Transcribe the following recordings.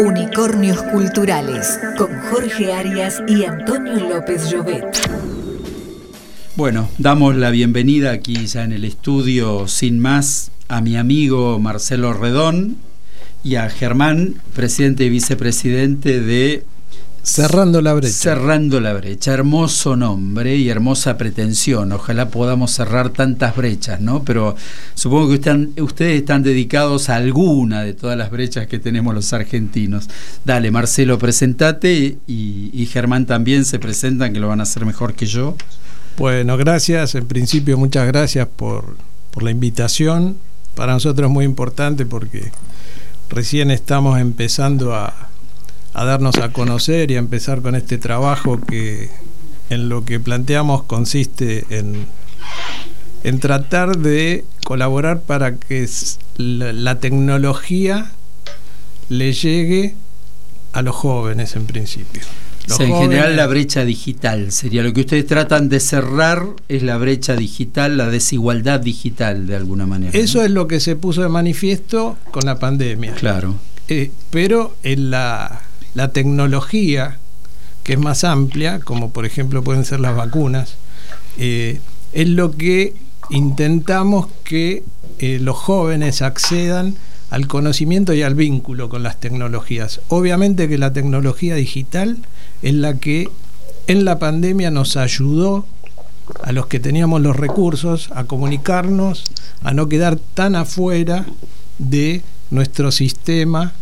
Unicornios Culturales con Jorge Arias y Antonio López Llobet. Bueno, damos la bienvenida aquí ya en el estudio, sin más, a mi amigo Marcelo Redón y a Germán, presidente y vicepresidente de Cerrando la brecha. Cerrando la brecha. Hermoso nombre y hermosa pretensión. Ojalá podamos cerrar tantas brechas, ¿no? Pero supongo que ustedes están dedicados a alguna de todas las brechas que tenemos los argentinos. Dale, Marcelo, presentate y, y Germán también se presentan, que lo van a hacer mejor que yo. Bueno, gracias. En principio, muchas gracias por, por la invitación. Para nosotros es muy importante porque recién estamos empezando a a darnos a conocer y a empezar con este trabajo que en lo que planteamos consiste en, en tratar de colaborar para que la, tecnología le llegue a los jóvenes en principio. en general la brecha digital sería lo que ustedes tratan de cerrar es la brecha digital, la desigualdad digital de alguna manera. Eso es lo que se puso de manifiesto con la pandemia. Claro. Eh, pero en la la tecnología, que es más amplia, como por ejemplo pueden ser las vacunas, eh, es lo que intentamos que eh, los jóvenes accedan al conocimiento y al vínculo con las tecnologías. Obviamente que la tecnología digital es la que en la pandemia nos ayudó a los que teníamos los recursos a comunicarnos, a no quedar tan afuera de nuestro sistema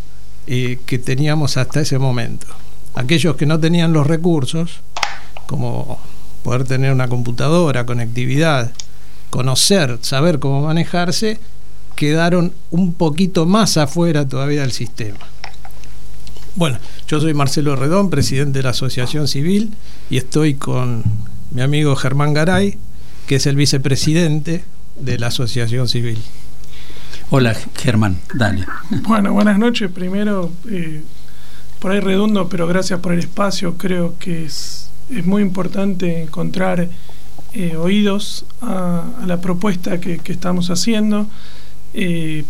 eh, que teníamos hasta ese momento. Aquellos que no tenían los recursos, como poder tener una computadora, conectividad, conocer, saber cómo manejarse, quedaron un poquito más afuera todavía del sistema. Bueno, yo soy Marcelo Redón, presidente de la Asociación Civil, y estoy con mi amigo Germán Garay, que es el vicepresidente de la Asociación Civil. Hola Germán, dale. Bueno, buenas noches. Primero, eh, por ahí redondo, pero gracias por el espacio. Creo que es, muy importante encontrar eh, oídos a, la propuesta que, estamos haciendo. Eh,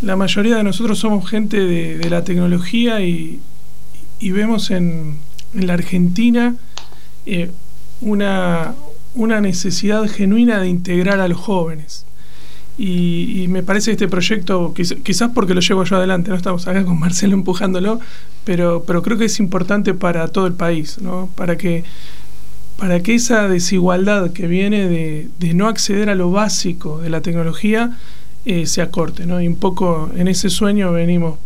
la mayoría de nosotros somos gente de, la tecnología y, vemos en, en, la Argentina una, una necesidad genuina de integrar a los jóvenes. Y, me parece este proyecto, quizás porque lo llevo yo adelante, no estamos acá con Marcelo empujándolo, pero, pero creo que es importante para todo el país, ¿no? para, que, para que esa desigualdad que viene de, no acceder a lo básico de la tecnología eh, se acorte. ¿no? Y un poco en ese sueño venimos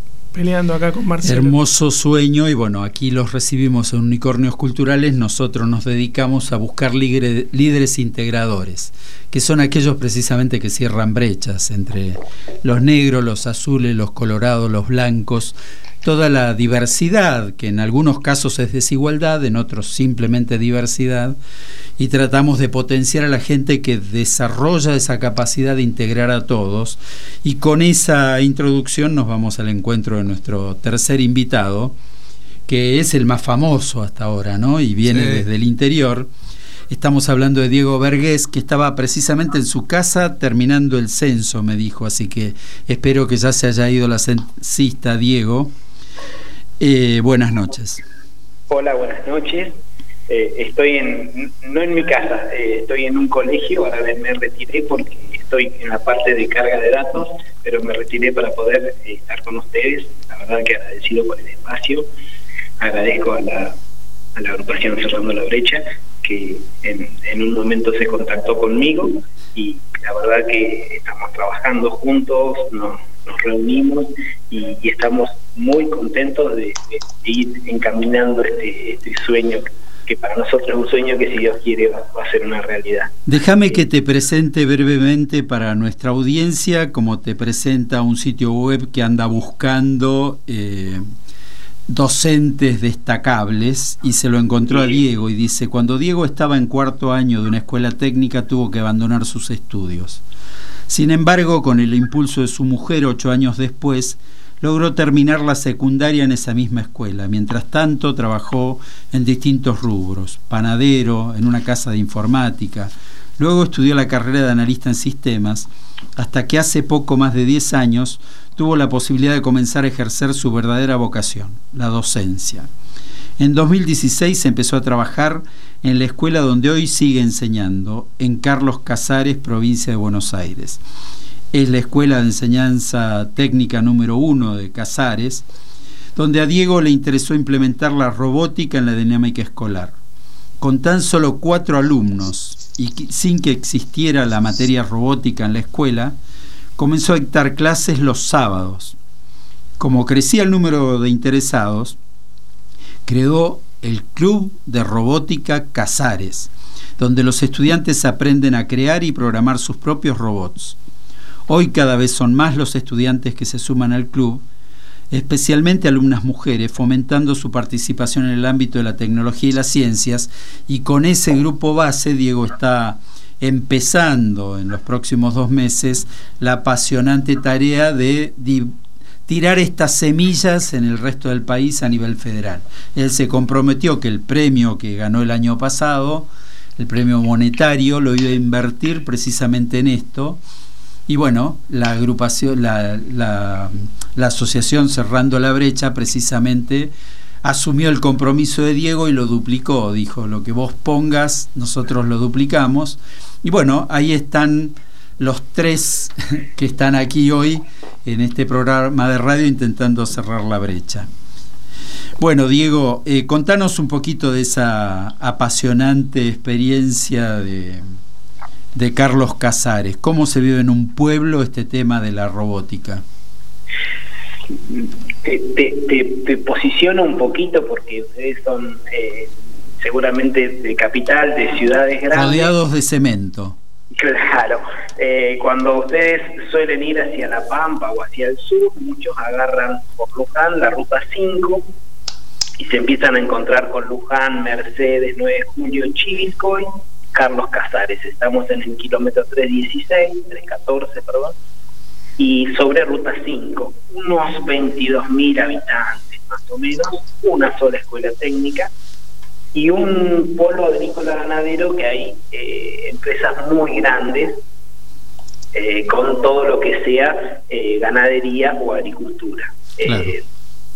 acá con. Hermoso sueño y bueno, aquí los recibimos en Unicornios Culturales, nosotros nos dedicamos a buscar líderes integradores, que son aquellos precisamente que cierran brechas entre los negros, los azules, los colorados, los blancos, toda la diversidad, que en algunos casos es desigualdad, en otros simplemente diversidad, y tratamos de potenciar a la gente que desarrolla esa capacidad de integrar a todos. Y con esa introducción nos vamos al encuentro de nuestro tercer invitado, que es el más famoso hasta ahora, ¿no? Y viene desde el interior. Estamos hablando de Diego Vergés, que estaba precisamente en su casa terminando el censo, me dijo, así que espero que ya se haya ido la censista Diego. Eh, buenas noches. Hola, buenas noches. Eh, estoy en, no en mi casa, eh, estoy en un colegio, ahora me retiré porque estoy en la parte de carga de datos, pero me retiré para poder estar con ustedes. La verdad que agradecido por el espacio. Agradezco a la, a la agrupación Cerrando la Brecha, que en, en un momento se contactó conmigo y la verdad que estamos trabajando juntos, nos, nos reunimos y, estamos muy contentos de, ir encaminando este, este, sueño que para nosotros es un sueño que si Dios quiere va, a ser una realidad. Déjame que te presente brevemente para nuestra audiencia, como te presenta un sitio web que anda buscando eh, docentes destacables y se lo encontró a Diego y dice, cuando Diego estaba en cuarto año de una escuela técnica tuvo que abandonar sus estudios. Sin embargo, con el impulso de su mujer ocho años después, logró terminar la secundaria en esa misma escuela. Mientras tanto, trabajó en distintos rubros, panadero, en una casa de informática. Luego estudió la carrera de analista en sistemas, hasta que hace poco más de 10 años tuvo la posibilidad de comenzar a ejercer su verdadera vocación, la docencia. En 2016 empezó a trabajar en la escuela donde hoy sigue enseñando, en Carlos Casares, provincia de Buenos Aires. Es la escuela de enseñanza técnica número uno de Casares, donde a Diego le interesó implementar la robótica en la dinámica escolar. Con tan solo cuatro alumnos y sin que existiera la materia robótica en la escuela, comenzó a dictar clases los sábados. Como crecía el número de interesados, creó el Club de Robótica Casares, donde los estudiantes aprenden a crear y programar sus propios robots. Hoy cada vez son más los estudiantes que se suman al club especialmente alumnas mujeres, fomentando su participación en el ámbito de la tecnología y las ciencias. Y con ese grupo base, Diego está empezando en los próximos dos meses la apasionante tarea de tirar estas semillas en el resto del país a nivel federal. Él se comprometió que el premio que ganó el año pasado, el premio monetario, lo iba a invertir precisamente en esto y bueno, la agrupación, la, la, asociación Cerrando la Brecha precisamente asumió el compromiso de Diego y lo duplicó. Dijo, lo que vos pongas, nosotros lo duplicamos. Y bueno, ahí están los tres que están aquí hoy en este programa de radio intentando cerrar la brecha. Bueno, Diego, eh, contanos un poquito de esa apasionante experiencia de, de Carlos Casares. ¿Cómo se vive en un pueblo este tema de la robótica? Te, te, posiciono un poquito porque ustedes son eh, seguramente de capital, de ciudades grandes. Rodeados de cemento. Claro, eh, cuando ustedes suelen ir hacia La Pampa o hacia el sur, muchos agarran por Luján la ruta 5 y se empiezan a encontrar con Luján, Mercedes, 9 de julio, Chiviscoy Carlos Casares. Estamos en el kilómetro 316, 314, perdón, y sobre ruta 5, unos 22.000 habitantes más o menos, una sola escuela técnica y un polo agrícola ganadero que hay eh, empresas muy grandes eh, con todo lo que sea eh, ganadería o agricultura.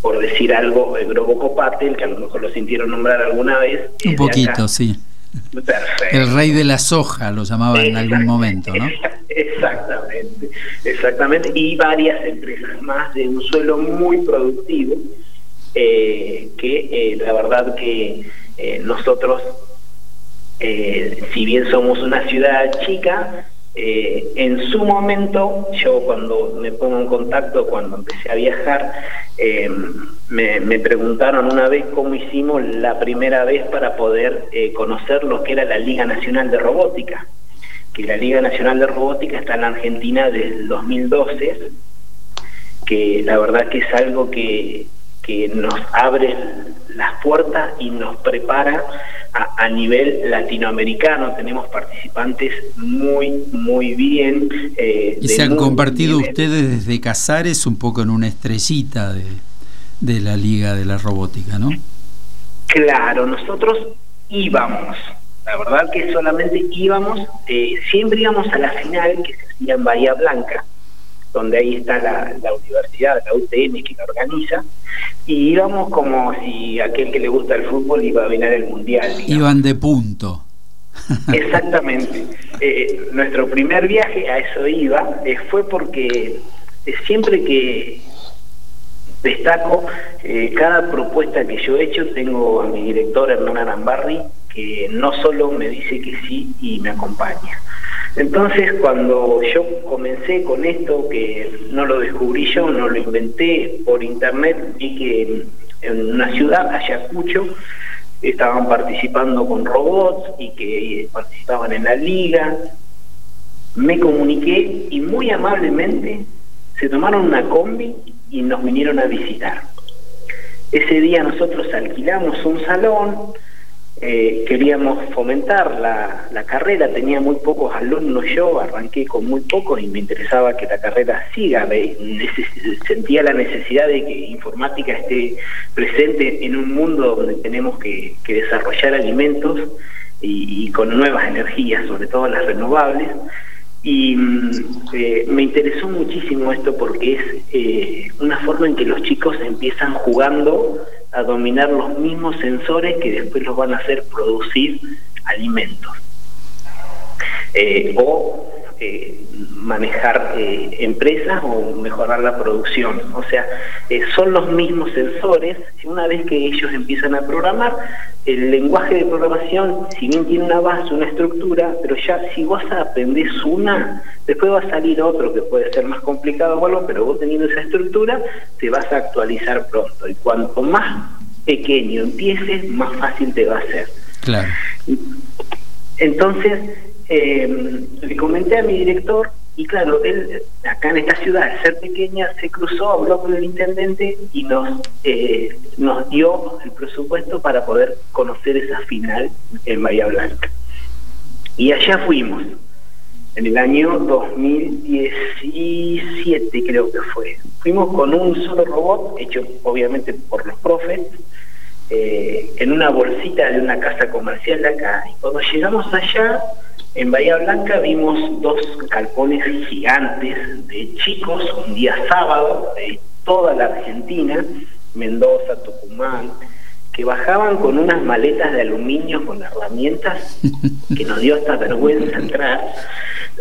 por decir algo, el Grobo Copatel, que a lo mejor lo sintieron nombrar alguna vez. Un poquito, sí. El rey de la soja lo llamaban en algún momento, ¿no? Exactamente, exactamente. Y varias empresas más de un suelo muy productivo, eh, que eh, la verdad que eh, nosotros, si bien somos una ciudad chica, eh, en su momento, yo cuando me pongo en contacto, cuando empecé a viajar, eh, me, preguntaron una vez cómo hicimos la primera vez para poder eh, conocer lo que era la Liga Nacional de Robótica, que la Liga Nacional de Robótica está en la Argentina desde el 2012, que la verdad que es algo que, que nos abre las puertas y nos prepara a, nivel latinoamericano. Tenemos participantes muy, muy bien. Eh, y se han compartido ustedes desde Casares un poco en una estrellita de, de la Liga de la Robótica, ¿no? Claro, nosotros íbamos. La verdad que solamente íbamos, eh, siempre íbamos a la final que se hacía en Bahía Blanca donde ahí está la, universidad, la UTN que la organiza, y íbamos como si aquel que le gusta el fútbol iba a ganar el mundial. Iban de punto. Exactamente. Eh, nuestro primer viaje a eso iba eh, fue porque eh, siempre que destaco cada propuesta que yo he hecho, tengo a mi director Hernán Arambarri, que no solo me dice que sí y me acompaña, entonces, cuando yo comencé con esto, que no lo descubrí yo, no lo inventé por internet, vi que en una ciudad, Ayacucho, estaban participando con robots y que participaban en la liga. Me comuniqué y muy amablemente se tomaron una combi y nos vinieron a visitar. Ese día nosotros alquilamos un salón, eh, queríamos fomentar la, la, carrera, tenía muy pocos alumnos yo, arranqué con muy pocos y me interesaba que la carrera siga, sentía la necesidad de que informática esté presente en un mundo donde tenemos que, desarrollar alimentos y, con nuevas energías, sobre todo las renovables. Y mm, eh, me interesó muchísimo esto porque es eh, una forma en que los chicos empiezan jugando a dominar los mismos sensores que después los van a hacer producir alimentos. Eh, o eh, manejar eh, empresas o mejorar la producción. O sea, eh, son los mismos sensores. Una vez que ellos empiezan a programar, el lenguaje de programación, si bien tiene una base, una estructura, pero ya si vos aprendes una, después va a salir otro que puede ser más complicado o algo, pero vos teniendo esa estructura, te vas a actualizar pronto. Y cuanto más pequeño empieces, más fácil te va a ser. Claro. Entonces, eh, le comenté a mi director y claro, él acá en esta ciudad, al ser pequeña, se cruzó, habló con el intendente y nos, eh, nos dio el presupuesto para poder conocer esa final en Bahía Blanca. Y allá fuimos, en el año 2017 creo que fue. Fuimos con un solo robot, hecho obviamente por los profes, eh, en una bolsita de una casa comercial de acá. Y cuando llegamos allá, en Bahía Blanca vimos dos calpones gigantes de chicos, un día sábado, de toda la Argentina, Mendoza, Tucumán, que bajaban con unas maletas de aluminio con herramientas que nos dio hasta vergüenza entrar,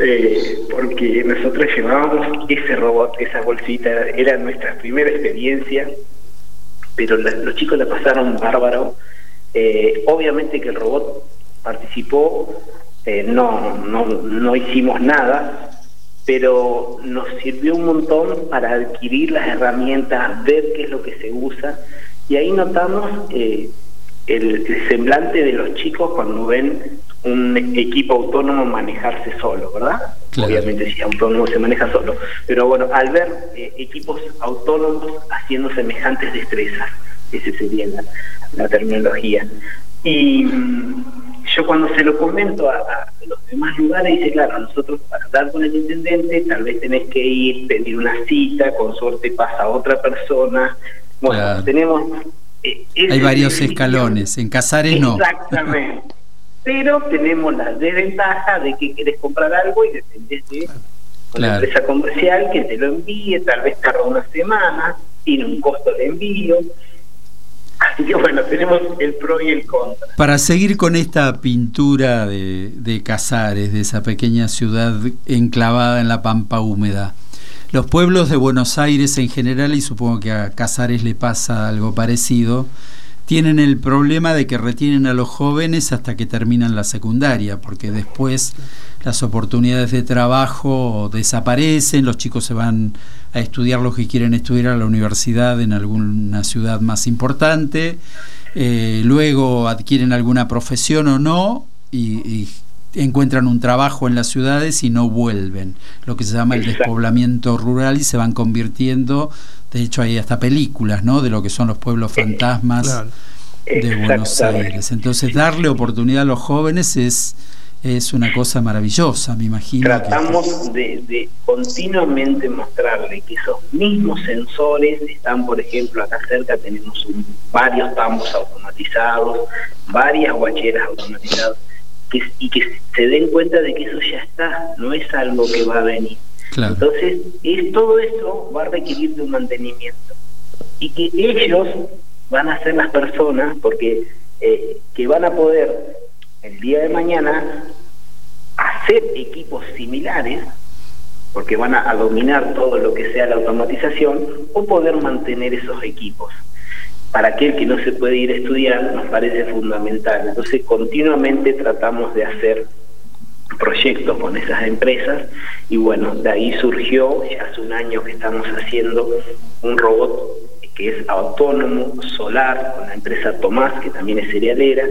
eh, porque nosotros llevábamos ese robot, esa bolsita, era nuestra primera experiencia, pero los chicos la pasaron bárbaro. Eh, obviamente que el robot participó eh, no, no, no hicimos nada, pero nos sirvió un montón para adquirir las herramientas, ver qué es lo que se usa, y ahí notamos eh, el, semblante de los chicos cuando ven un equipo autónomo manejarse solo, ¿verdad? Claro. Obviamente si autónomo se maneja solo, pero bueno, al ver eh, equipos autónomos haciendo semejantes destrezas, esa sería la, la terminología. Y yo cuando se lo comento a, a, los demás lugares, dice, claro, nosotros para hablar con el intendente, tal vez tenés que ir, pedir una cita, con suerte pasa otra persona. Bueno, claro. tenemos... Eh, Hay varios escalones, en Casares no. Exactamente. Pero tenemos la desventaja de que quieres comprar algo y dependés de una claro. empresa comercial que te lo envíe, tal vez tarda una semana, tiene un costo de envío. Así que bueno, tenemos el pro y el contra. Para seguir con esta pintura de, de Casares, de esa pequeña ciudad enclavada en la pampa húmeda, los pueblos de Buenos Aires en general, y supongo que a Casares le pasa algo parecido, tienen el problema de que retienen a los jóvenes hasta que terminan la secundaria, porque después las oportunidades de trabajo desaparecen, los chicos se van a estudiar lo que quieren estudiar a la universidad en alguna ciudad más importante, eh, luego adquieren alguna profesión o no y, encuentran un trabajo en las ciudades y no vuelven, lo que se llama el despoblamiento rural y se van convirtiendo de hecho hay hasta películas ¿no? de lo que son los pueblos fantasmas claro. de Buenos Aires. Entonces darle oportunidad a los jóvenes es, es una cosa maravillosa, me imagino. Tratamos que... de, de, continuamente mostrarle que esos mismos sensores están, por ejemplo, acá cerca tenemos un, varios tambos automatizados, varias guacheras automatizadas, que, y que se den cuenta de que eso ya está, no es algo que va a venir. Claro. Entonces, es, todo esto va a requerir de un mantenimiento. Y que ellos van a ser las personas, porque eh, que van a poder el día de mañana hacer equipos similares, porque van a, a dominar todo lo que sea la automatización, o poder mantener esos equipos para aquel que no se puede ir a estudiar nos parece fundamental. Entonces continuamente tratamos de hacer proyectos con esas empresas y bueno, de ahí surgió, ya hace un año que estamos haciendo un robot que es autónomo, solar, con la empresa Tomás, que también es cerealera,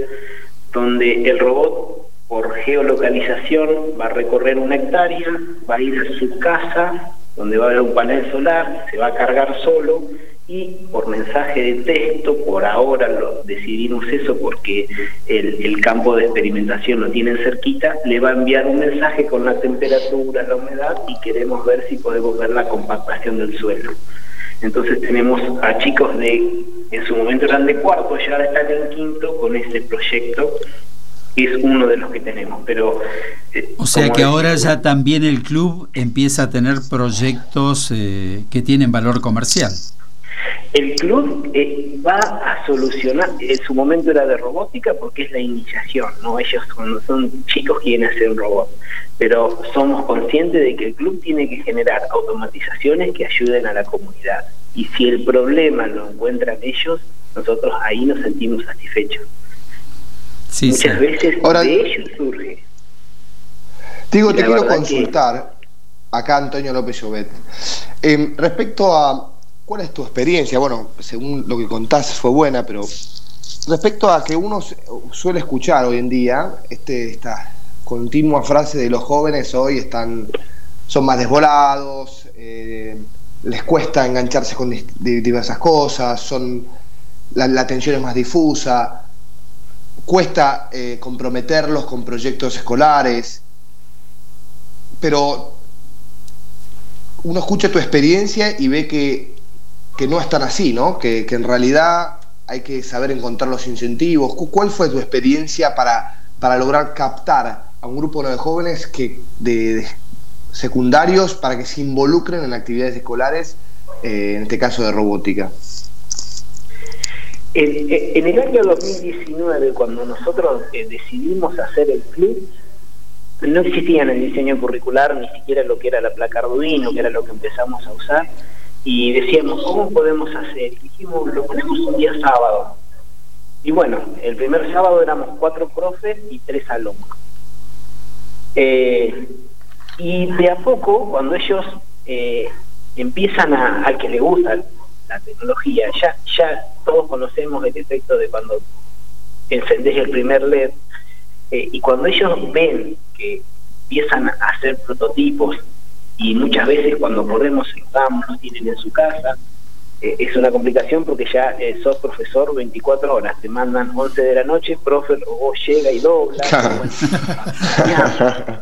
donde el robot por geolocalización va a recorrer una hectárea, va a ir a su casa, donde va a haber un panel solar, se va a cargar solo y por mensaje de texto, por ahora lo decidimos eso porque el, el, campo de experimentación lo tienen cerquita, le va a enviar un mensaje con la temperatura, la humedad y queremos ver si podemos ver la compactación del suelo. Entonces tenemos a chicos de, en su momento eran de cuarto y ahora están en quinto con este proyecto es uno de los que tenemos. Pero eh, o sea que ahora ya también el club empieza a tener proyectos eh, que tienen valor comercial. El club eh, va a solucionar, en su momento era de robótica porque es la iniciación, ¿no? Ellos son, son chicos quieren hacer un robot, pero somos conscientes de que el club tiene que generar automatizaciones que ayuden a la comunidad. Y si el problema lo encuentran ellos, nosotros ahí nos sentimos satisfechos. Muchas veces de ellos surge. Digo, te quiero consultar, acá Antonio López Llobet, em, respecto a cuál es tu experiencia, bueno, según lo que contás fue buena, pero respecto a que uno suele escuchar hoy en día, este, esta continua frase de los jóvenes hoy están, son más desvolados, eh, les cuesta engancharse con diversas cosas, son la, la atención es más difusa, cuesta eh, comprometerlos con proyectos escolares, pero uno escucha tu experiencia y ve que, no es tan así, ¿no? Que, en realidad hay que saber encontrar los incentivos. ¿Cuál fue tu experiencia para, para lograr captar a un grupo de jóvenes que, de, secundarios para que se involucren en actividades escolares, eh, en este caso de robótica? En, el año 2019, cuando nosotros eh, decidimos hacer el club, no existía en el diseño curricular ni siquiera lo que era la placa Arduino, que era lo que empezamos a usar, y decíamos, ¿cómo podemos hacer? Y dijimos, lo ponemos un día sábado. Y bueno, el primer sábado éramos cuatro profes y tres alumnos. Eh, y de a poco, cuando ellos eh, empiezan a, al que le gusta la tecnología. Ya, ya todos conocemos el efecto de cuando encendés el primer LED eh, y cuando ellos ven que empiezan a hacer prototipos y muchas veces cuando podemos los los tienen en su casa, eh, es una complicación porque ya eh, sos profesor 24 horas, te mandan 11 de la noche, profe, vos llega y dobla.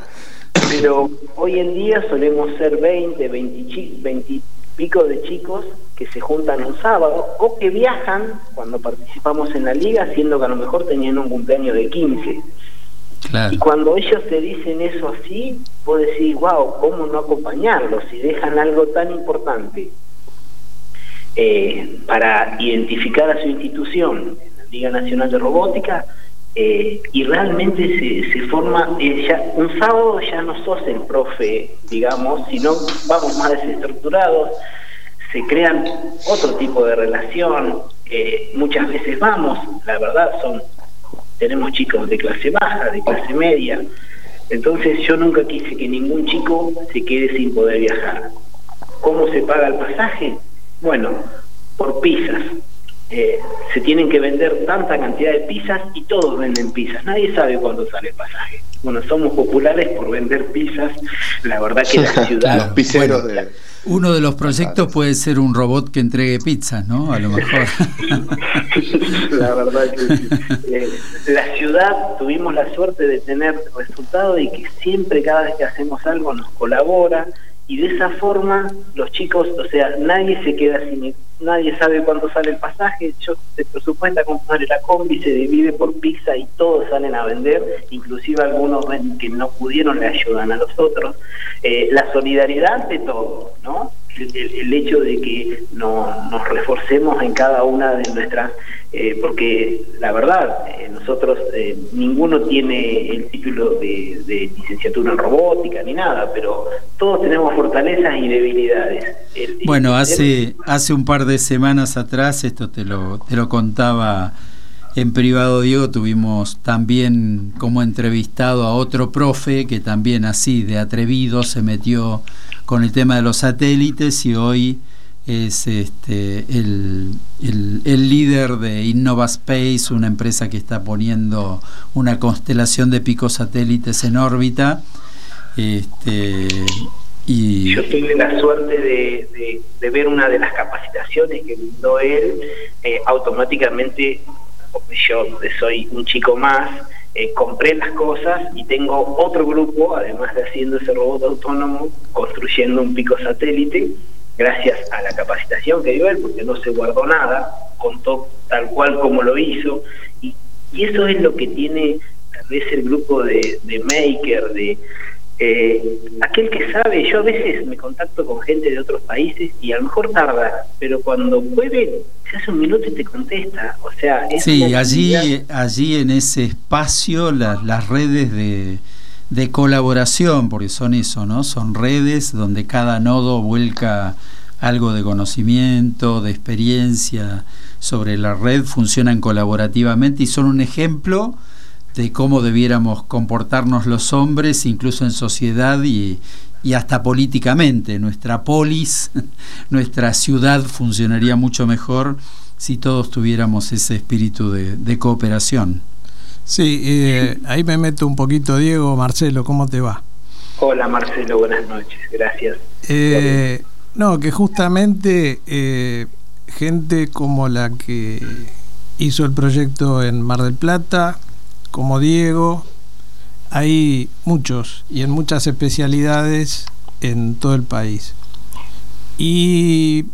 pero hoy en día solemos ser 20, 20, 20 pico de chicos que se juntan un sábado o que viajan cuando participamos en la liga, siendo que a lo mejor tenían un cumpleaños de 15. Y cuando ellos te dicen eso así, vos decís, wow, ¿cómo no acompañarlos si dejan algo tan importante eh, para identificar a su institución, la Liga Nacional de Robótica, eh, y realmente se, se forma, eh, ya, un sábado ya no sos el profe, digamos, sino vamos más desestructurados, se crean otro tipo de relación, eh, muchas veces vamos, la verdad son, tenemos chicos de clase baja, de clase media, entonces yo nunca quise que ningún chico se quede sin poder viajar. ¿Cómo se paga el pasaje? Bueno, por pizzas. Eh, se tienen que vender tanta cantidad de pizzas y todos venden pizzas. Nadie sabe cuándo sale el pasaje. Bueno, somos populares por vender pizzas. La verdad que la ciudad... Uno de los proyectos puede ser un robot que entregue pizzas, ¿no? A lo mejor. la verdad que eh, la ciudad tuvimos la suerte de tener resultados y que siempre cada vez que hacemos algo nos colabora y de esa forma los chicos, o sea, nadie se queda sin nadie sabe cuándo sale el pasaje, yo se presupuesta comprar la combi, se divide por pizza y todos salen a vender, inclusive algunos que no pudieron le ayudan a los otros. Eh, la solidaridad de todo, ¿no? El, hecho de que no, nos reforcemos en cada una de nuestras, eh, porque la verdad, eh, nosotros eh, ninguno tiene el título de, licenciatura en robótica ni nada, pero todos tenemos fortalezas y debilidades. bueno, hace, hace un par de semanas atrás, esto te lo, te lo contaba en privado, Diego, tuvimos también como entrevistado a otro profe que también así de atrevido se metió con el tema de los satélites y hoy es este, el, el, líder de Innova Space, una empresa que está poniendo una constelación de picos satélites en órbita. Este, y... Yo tuve la suerte de, de, ver una de las capacitaciones que brindó él, eh, automáticamente yo soy un chico más, eh, compré las cosas y tengo otro grupo, además de haciendo ese robot autónomo, construyendo un pico satélite, gracias a la capacitación que dio él, porque no se guardó nada, contó tal cual como lo hizo, y, y eso es lo que tiene tal vez el grupo de, de Maker, de eh, aquel que sabe, yo a veces me contacto con gente de otros países y a lo mejor tarda, pero cuando puede, se hace un minuto y te contesta. O sea, sí, allí, allí en ese espacio las redes de, de colaboración, porque son eso, ¿no? Son redes donde cada nodo vuelca algo de conocimiento, de experiencia sobre la red, funcionan colaborativamente y son un ejemplo de cómo debiéramos comportarnos los hombres, incluso en sociedad y, hasta políticamente. Nuestra polis, nuestra ciudad funcionaría mucho mejor si todos tuviéramos ese espíritu de, cooperación. Sí, eh, ahí me meto un poquito, Diego. Marcelo, ¿cómo te va? Hola Marcelo, buenas noches, gracias. Eh, no, que justamente eh, gente como la que hizo el proyecto en Mar del Plata, como Diego, hay muchos y en muchas especialidades en todo el país. Y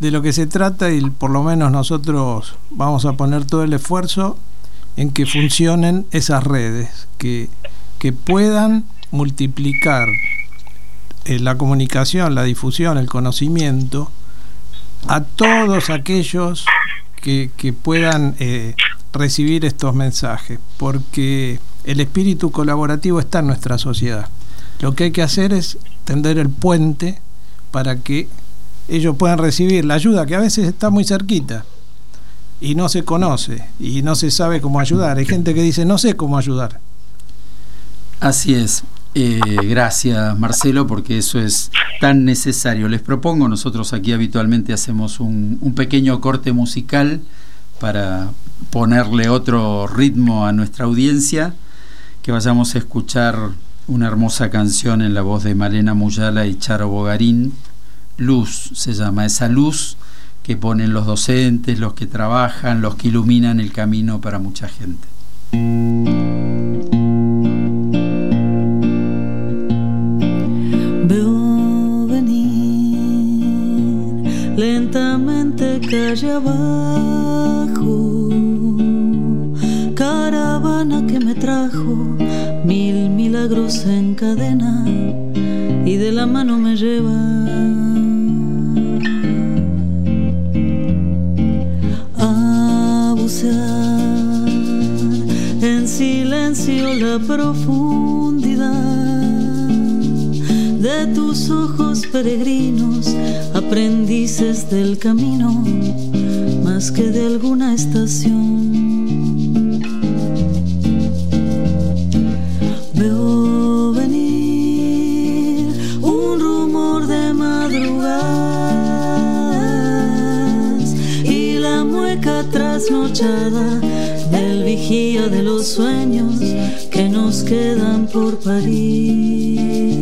de lo que se trata, y por lo menos nosotros vamos a poner todo el esfuerzo en que funcionen esas redes, que, que puedan multiplicar eh, la comunicación, la difusión, el conocimiento a todos aquellos que, que puedan eh, recibir estos mensajes, porque el espíritu colaborativo está en nuestra sociedad. Lo que hay que hacer es tender el puente para que ellos puedan recibir la ayuda que a veces está muy cerquita y no se conoce y no se sabe cómo ayudar. Hay gente que dice, no sé cómo ayudar. Así es. Eh, gracias Marcelo, porque eso es tan necesario. Les propongo, nosotros aquí habitualmente hacemos un, un pequeño corte musical para ponerle otro ritmo a nuestra audiencia, que vayamos a escuchar una hermosa canción en la voz de Malena Muyala y Charo Bogarín, Luz se llama, esa luz que ponen los docentes, los que trabajan, los que iluminan el camino para mucha gente. Lentamente calle caravana que me trajo mil milagros en cadena y de la mano me lleva. A bucear en silencio la profundidad de tus ojos peregrinos, aprendices del camino, más que de alguna estación. del vigía de los sueños que nos quedan por parir.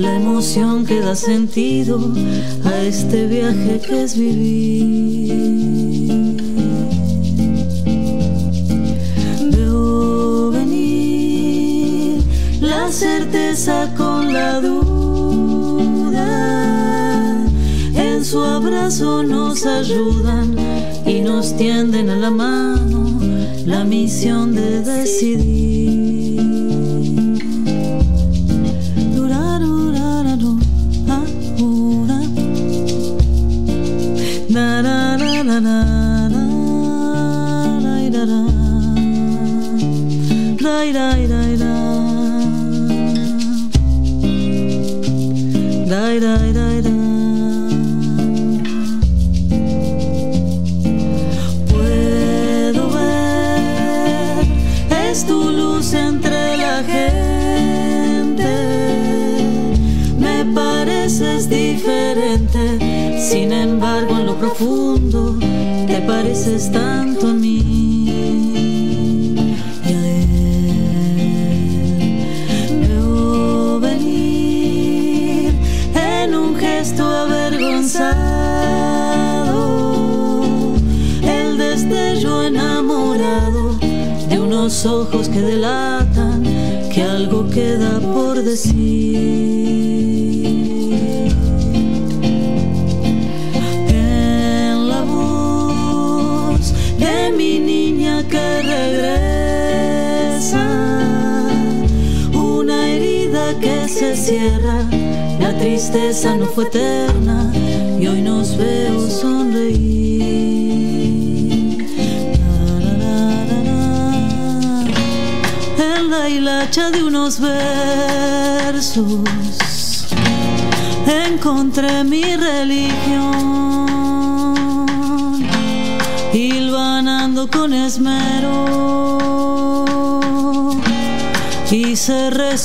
La emoción que da sentido a este viaje que es vivir. certeza con la duda. En su abrazo nos ayudan y nos tienden a la mano la misión de decidir.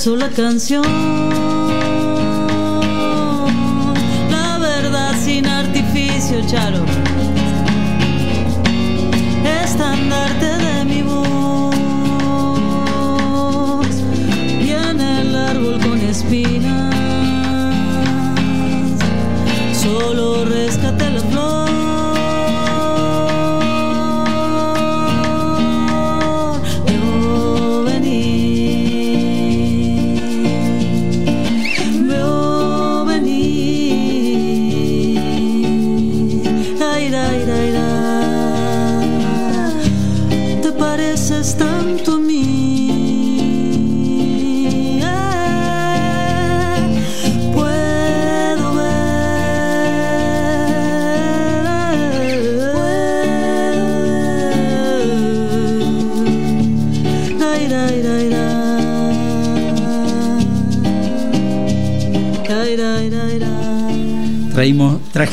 Se rezó la canción.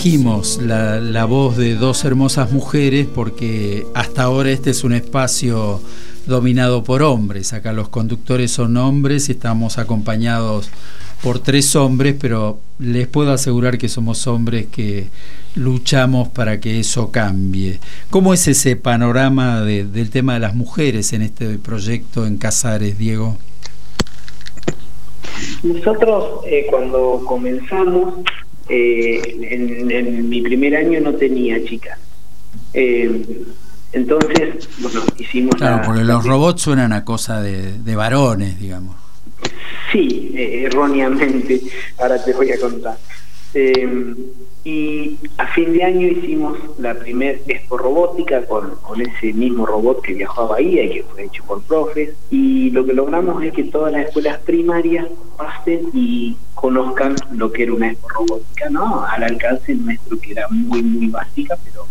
La, voz de dos hermosas mujeres porque hasta ahora este es un espacio dominado por hombres. Acá los conductores son hombres y estamos acompañados por tres hombres, pero les puedo asegurar que somos hombres que luchamos para que eso cambie. ¿Cómo es ese panorama de- del tema de las mujeres en este proyecto en Casares, Diego? Nosotros eh, cuando comenzamos, eh, en, en mi primer año no tenía chicas. Eh, entonces, bueno, hicimos Claro, la- porque los robots suenan a cosa de, de varones, digamos. Sí, eh, erróneamente, ahora te voy a contar. Y a fin de año hicimos la primer Expo Robótica con, con ese mismo robot que viajó a Bahía y que fue hecho por profes. Y lo que logramos es que todas las escuelas primarias pasen y conozcan lo que era una Expo Robótica, ¿no? Al alcance nuestro, que era muy, muy básica, pero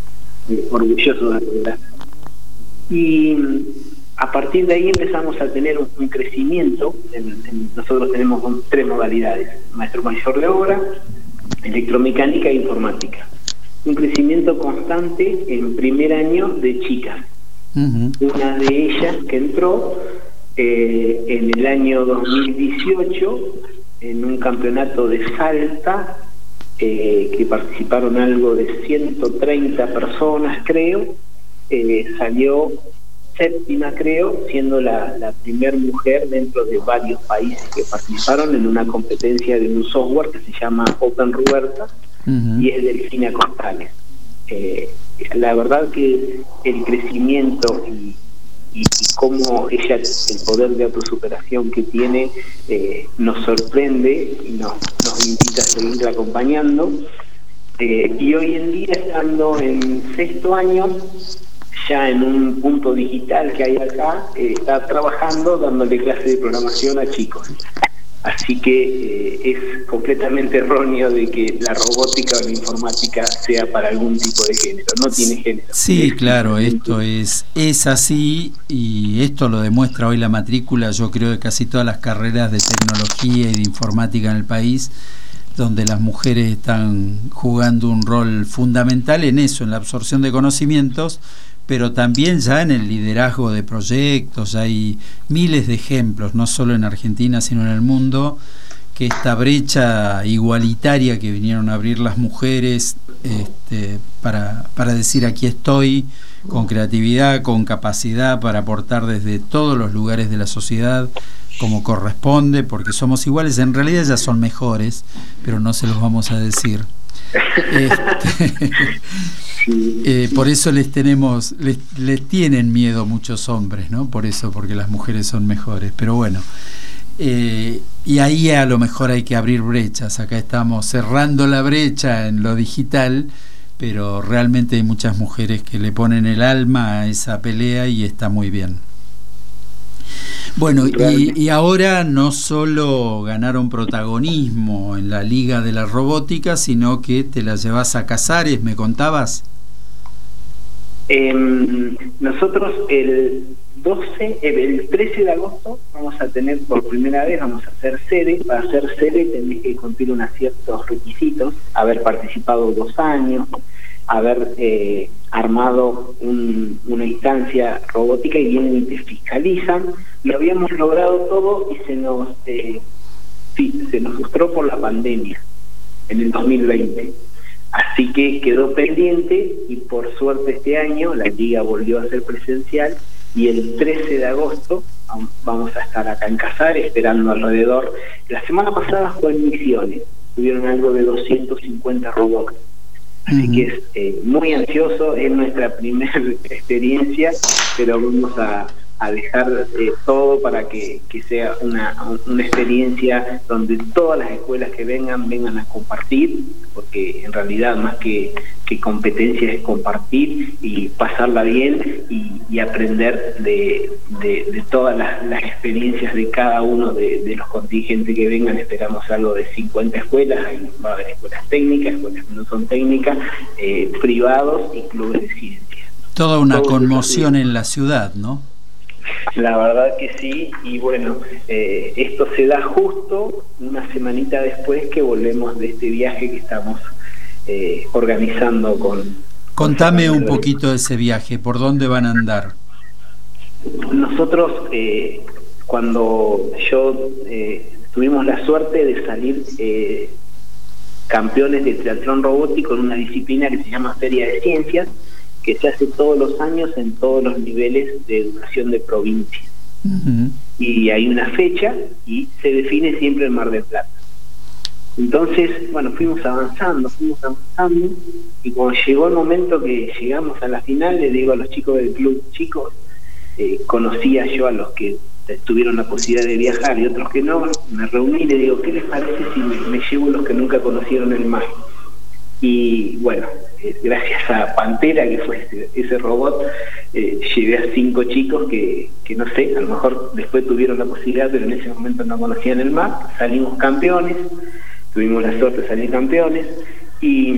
orgulloso de lograr. Y a partir de ahí empezamos a tener un, crecimiento. En- en- nosotros tenemos tres modalidades: maestro mayor de obra, electromecánica e informática. Un crecimiento constante en primer año de chicas. Una de ellas que entró eh, en el año 2018 en un campeonato de Salta, eh, que participaron algo de 130 personas, creo, eh, salió séptima, creo, siendo la, la primer mujer dentro de varios países que participaron en una competencia de un software que se llama Open Ruberta Ujú. y es Delfina Costales. Eh, la verdad que el crecimiento y, y, y cómo ella, el poder de autosuperación que tiene, eh, nos sorprende y nos, nos invita a seguir acompañando. Eh, y hoy en día, estando en sexto año, ya en un punto digital que hay acá, eh, está trabajando dándole clase de programación a chicos. Así que eh, es completamente erróneo de que la robótica o la informática sea para algún tipo de género. No tiene género. Sí, claro, esto es, es así y esto lo demuestra hoy la matrícula, yo creo, de casi todas las carreras de tecnología y de informática en el país, donde las mujeres están jugando un rol fundamental en eso, en la absorción de conocimientos, pero también ya en el liderazgo de proyectos. Hay miles de ejemplos, no solo en Argentina, sino en el mundo, que esta brecha igualitaria que vinieron a abrir las mujeres este, para, para decir aquí estoy, con creatividad, con capacidad para aportar desde todos los lugares de la sociedad como corresponde, porque somos iguales, en realidad ya son mejores, pero no se los vamos a decir. Este, Eh, por eso les tenemos, les, les, tienen miedo muchos hombres, ¿no? Por eso, porque las mujeres son mejores. Pero bueno, eh, y ahí a lo mejor hay que abrir brechas. Acá estamos cerrando la brecha en lo digital, pero realmente hay muchas mujeres que le ponen el alma a esa pelea y está muy bien. Bueno, y, y, ahora no solo ganaron protagonismo en la Liga de la Robótica, sino que te la llevas a Casares, ¿me contabas? Eh, nosotros el 12, el 13 de agosto vamos a tener por primera vez, vamos a hacer sede. Para ser sede tenés que cumplir unos ciertos requisitos, haber participado dos años, haber eh, armado una instancia robótica y vienen y te fiscalizan. Lo habíamos logrado todo y se nos, eh, sí, se nos frustró por la pandemia en el 2020 Así que quedó pendiente y por suerte este año la liga volvió a ser presencial y el 13 de agosto vamos a estar acá en Casares esperando alrededor. La semana pasada fue en Misiones, tuvieron algo de 250 robots. Así que es eh, muy ansioso, es nuestra primera experiencia, pero vamos a, a dejar eh, todo para que, sea una, una, experiencia donde todas las escuelas que vengan vengan a compartir, porque en realidad más que, que competencia es compartir y pasarla bien y, aprender de, de, todas las, las, experiencias de cada uno de, los contingentes que vengan. Esperamos algo de 50 escuelas, va a haber escuelas técnicas, escuelas que no son técnicas, eh, privados y clubes de ciencia. Toda una conmoción en la ciudad, ¿no? La verdad que sí, y bueno, eh, esto se da justo una semanita después que volvemos de este viaje que estamos eh, organizando con... Contame un poquito de ese viaje, ¿por dónde van a andar? Nosotros, eh, cuando yo tuvimos la suerte de salir campeones de triatlón robótico en una disciplina que se llama Feria de Ciencias, que se hace todos los años en todos los niveles de educación de provincia. Y hay una fecha y se define siempre el Mar del Plata. Entonces, bueno, fuimos avanzando, fuimos avanzando, y cuando llegó el momento que llegamos a la final, le digo a los chicos del club, chicos, eh, conocía yo a los que tuvieron la posibilidad de viajar y otros que no, me reuní y le digo, ¿qué les parece si me, me llevo los que nunca conocieron el mar? Y bueno, eh, gracias a Pantera, que fue ese, robot, eh, llevé a cinco chicos que, que, no sé, a lo mejor después tuvieron la posibilidad, pero en ese momento no conocían el mar, salimos campeones, tuvimos la suerte de salir campeones, y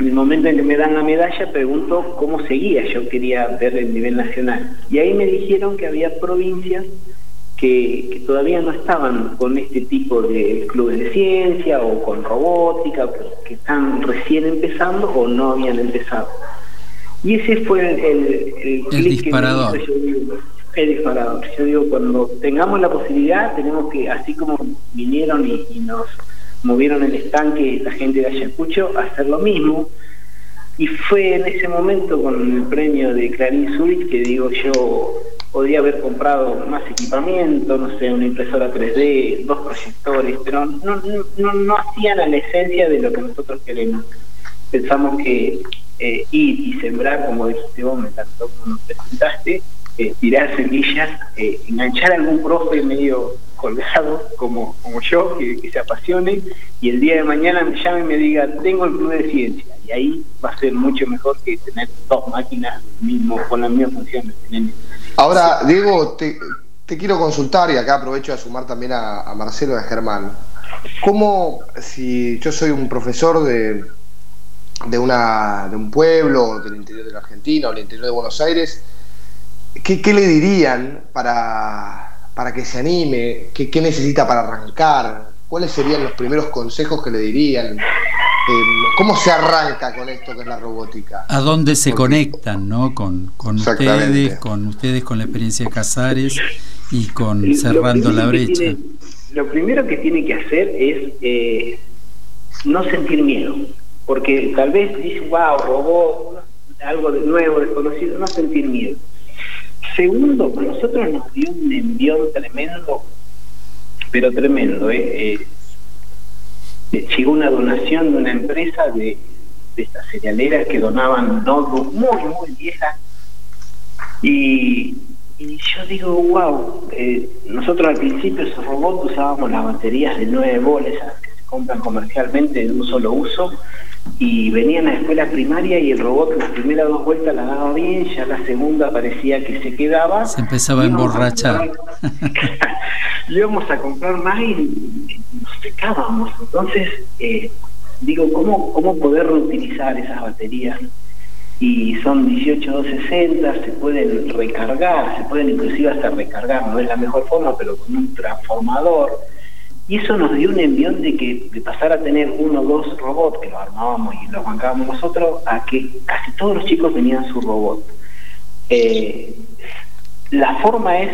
en el momento en que me dan la medalla pregunto cómo seguía, yo quería ver el nivel nacional. Y ahí me dijeron que había provincias que, todavía no estaban con este tipo de clubes de ciencia o con robótica, que, están recién empezando o no habían empezado. Y ese fue el, el, disparador. yo digo, el disparador. Yo digo, cuando tengamos la posibilidad, tenemos que, así como vinieron y, nos movieron el estanque la gente de Ayacucho, hacer lo mismo. Y fue en ese momento con el premio de Clarín Zurich que digo yo, podría haber comprado más equipamiento, no sé, una impresora 3D, dos proyectores, pero no, no, no hacían a la esencia de lo que nosotros queremos. Pensamos que eh, ir y sembrar, como dijiste vos, me encantó como nos presentaste, eh, tirar semillas, eh, enganchar a algún profe medio colgado como, como yo, que, se apasione, y el día de mañana me llame y me diga, tengo el club de ciencia, y ahí va a ser mucho mejor que tener dos máquinas mismo, con las mismas funciones. Ahora, Diego, te, quiero consultar, y acá aprovecho a sumar también a, Marcelo y a Germán, ¿cómo, si yo soy un profesor de, de, una, de un pueblo del interior de la Argentina o del interior de Buenos Aires, ¿qué, qué le dirían para para que se anime? ¿Qué, ¿Qué, necesita para arrancar? ¿Cuáles serían los primeros consejos que le dirían? Eh, ¿Cómo se arranca con esto que es la robótica? ¿A dónde se conectan, no? Con, con ustedes, con ustedes, con la experiencia de Casares y con Cerrando la Brecha. lo primero que tiene que hacer es eh, no sentir miedo, porque tal vez dice, wow, robot, algo de nuevo, desconocido, no sentir miedo Segundo, nosotros nos dio un envión tremendo, pero tremendo. ¿eh? eh llegó una donación de una empresa de estas cerealeras que donaban notebooks muy, muy viejas. Y, yo digo, wow, eh, nosotros al principio esos robots usábamos las baterías de 9 bolas que se compran comercialmente de un solo uso y venían a la escuela primaria y el robot las primeras dos vueltas la daba bien, ya la segunda parecía que se quedaba. Se empezaba a emborrachar. íbamos a comprar más y nos secábamos. Entonces, eh, digo, ¿cómo, ¿cómo poder reutilizar esas baterías? Y son 18260, se pueden recargar, se pueden inclusive hasta recargar, no es la mejor forma, pero con un transformador y eso nos dio un envión de que de pasar a tener uno o dos robots, que los armábamos y los bancábamos nosotros, a que casi todos los chicos tenían su robot. Eh, la forma es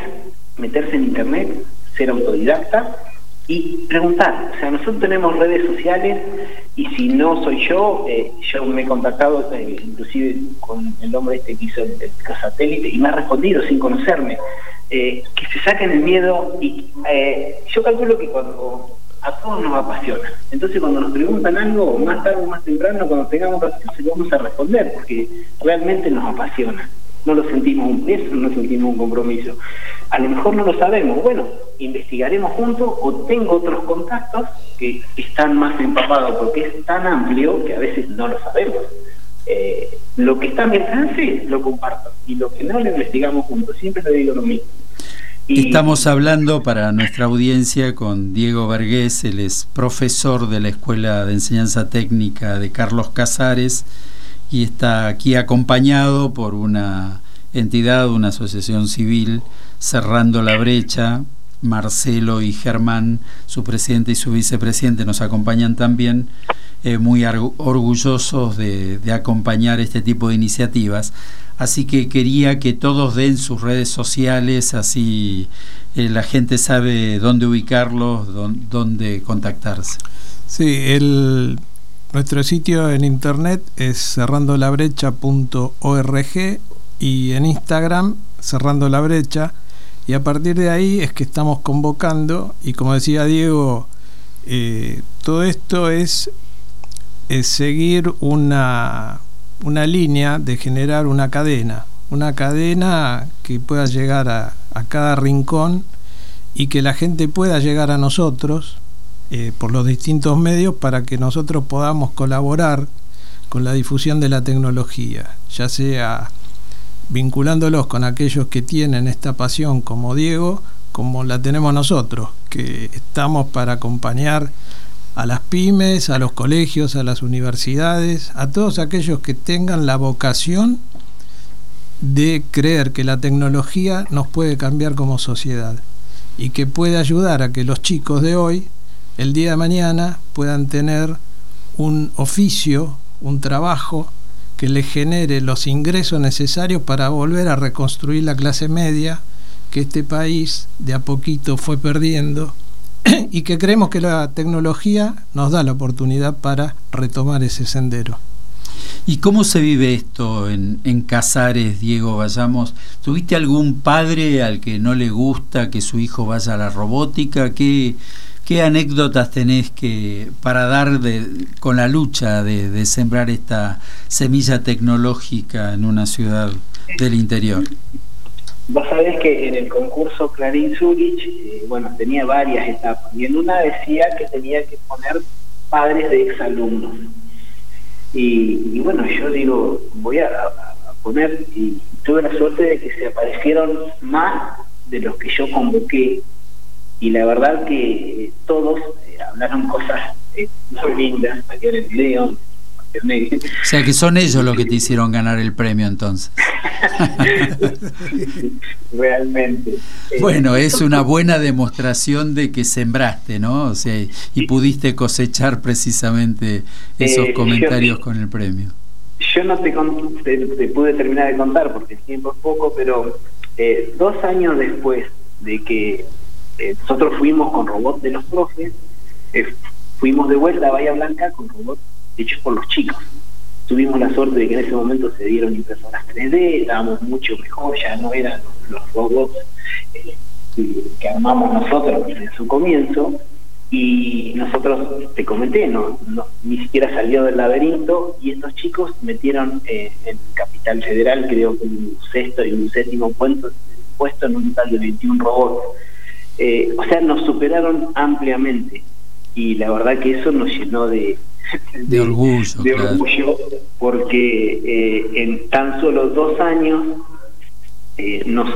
meterse en internet, ser autodidacta y preguntar. O sea, nosotros tenemos redes sociales y si no soy yo, eh, yo me he contactado eh, inclusive con el hombre este que hizo el, el satélite y me ha respondido sin conocerme. Eh, que se saquen el miedo y eh, yo calculo que cuando a todos nos apasiona, entonces cuando nos preguntan algo, más tarde o más temprano, cuando tengamos que se vamos a responder, porque realmente nos apasiona. No lo sentimos un peso, no sentimos un compromiso. A lo mejor no lo sabemos, bueno, investigaremos juntos o tengo otros contactos que están más empapados porque es tan amplio que a veces no lo sabemos. Eh, lo que está en mi lo comparto y lo que no lo investigamos juntos, siempre le digo lo mismo. Estamos hablando para nuestra audiencia con Diego Vergés, él es profesor de la Escuela de Enseñanza Técnica de Carlos Casares y está aquí acompañado por una entidad, una asociación civil, cerrando la brecha. Marcelo y Germán, su presidente y su vicepresidente, nos acompañan también eh, muy orgullosos de, acompañar este tipo de iniciativas. Así que quería que todos den sus redes sociales, así eh, la gente sabe dónde ubicarlos, dónde contactarse. Sí, el, nuestro sitio en internet es cerrandolabrecha.org y en Instagram cerrando la brecha y a partir de ahí es que estamos convocando y como decía Diego eh, todo esto es es seguir una, una línea de generar una cadena, una cadena que pueda llegar a, a cada rincón y que la gente pueda llegar a nosotros eh, por los distintos medios para que nosotros podamos colaborar con la difusión de la tecnología, ya sea vinculándolos con aquellos que tienen esta pasión como Diego, como la tenemos nosotros, que estamos para acompañar a las pymes, a los colegios, a las universidades, a todos aquellos que tengan la vocación de creer que la tecnología nos puede cambiar como sociedad y que puede ayudar a que los chicos de hoy, el día de mañana, puedan tener un oficio, un trabajo que les genere los ingresos necesarios para volver a reconstruir la clase media que este país de a poquito fue perdiendo y que creemos que la tecnología nos da la oportunidad para retomar ese sendero. ¿Y cómo se vive esto en, en, Casares, Diego? Vayamos, ¿tuviste algún padre al que no le gusta que su hijo vaya a la robótica? ¿Qué, qué anécdotas tenés que para dar de, con la lucha de, sembrar esta semilla tecnológica en una ciudad del interior? Vos sabés que en el concurso Clarín Zurich, eh, bueno, tenía varias etapas y en una decía que tenía que poner padres de exalumnos. Y, y bueno, yo digo, voy a, poner, y tuve la suerte de que se aparecieron más de los que yo convoqué. Y la verdad que todos eh, hablaron cosas eh, muy lindas, salieron el video, o sea que son ellos los que te hicieron ganar el premio entonces. Realmente. Bueno, es una buena demostración de que sembraste, ¿no? O sea, y pudiste cosechar precisamente esos eh, comentarios con el premio. Yo no te, te, pude terminar de contar porque el tiempo es poco, pero eh, dos años después de que eh, nosotros fuimos con robots de los profes, fuimos de vuelta a Bahía Blanca con robots hechos por los chicos. Tuvimos la suerte de que en ese momento se dieron impresoras 3D, estábamos mucho mejor, ya no eran los, robots eh, que armamos nosotros en su comienzo. y nosotros, te comenté, no, ni siquiera salió del laberinto y estos chicos metieron eh, en Capital Federal, creo que un sexto y un séptimo puesto, puesto en un total de 21 robots. Eh, o sea, nos superaron ampliamente y la verdad que eso nos llenó de, de, orgullo, de orgullo porque eh, en tan solo dos años eh, nos,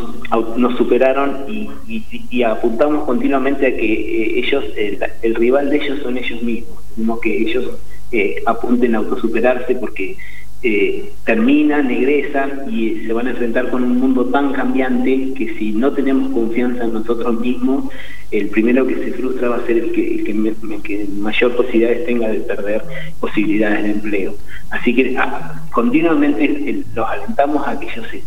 nos superaron y, apuntamos continuamente a que eh, ellos, el, rival de ellos son ellos mismos. Tenemos que ellos eh, apunten a autosuperarse porque eh, terminan, egresan y se van a enfrentar con un mundo tan cambiante que si no tenemos confianza en nosotros mismos, el primero que se frustra va a ser el que, el que, mayor posibilidades tenga de perder posibilidades de empleo. Así que ah, continuamente los alentamos a que ellos se,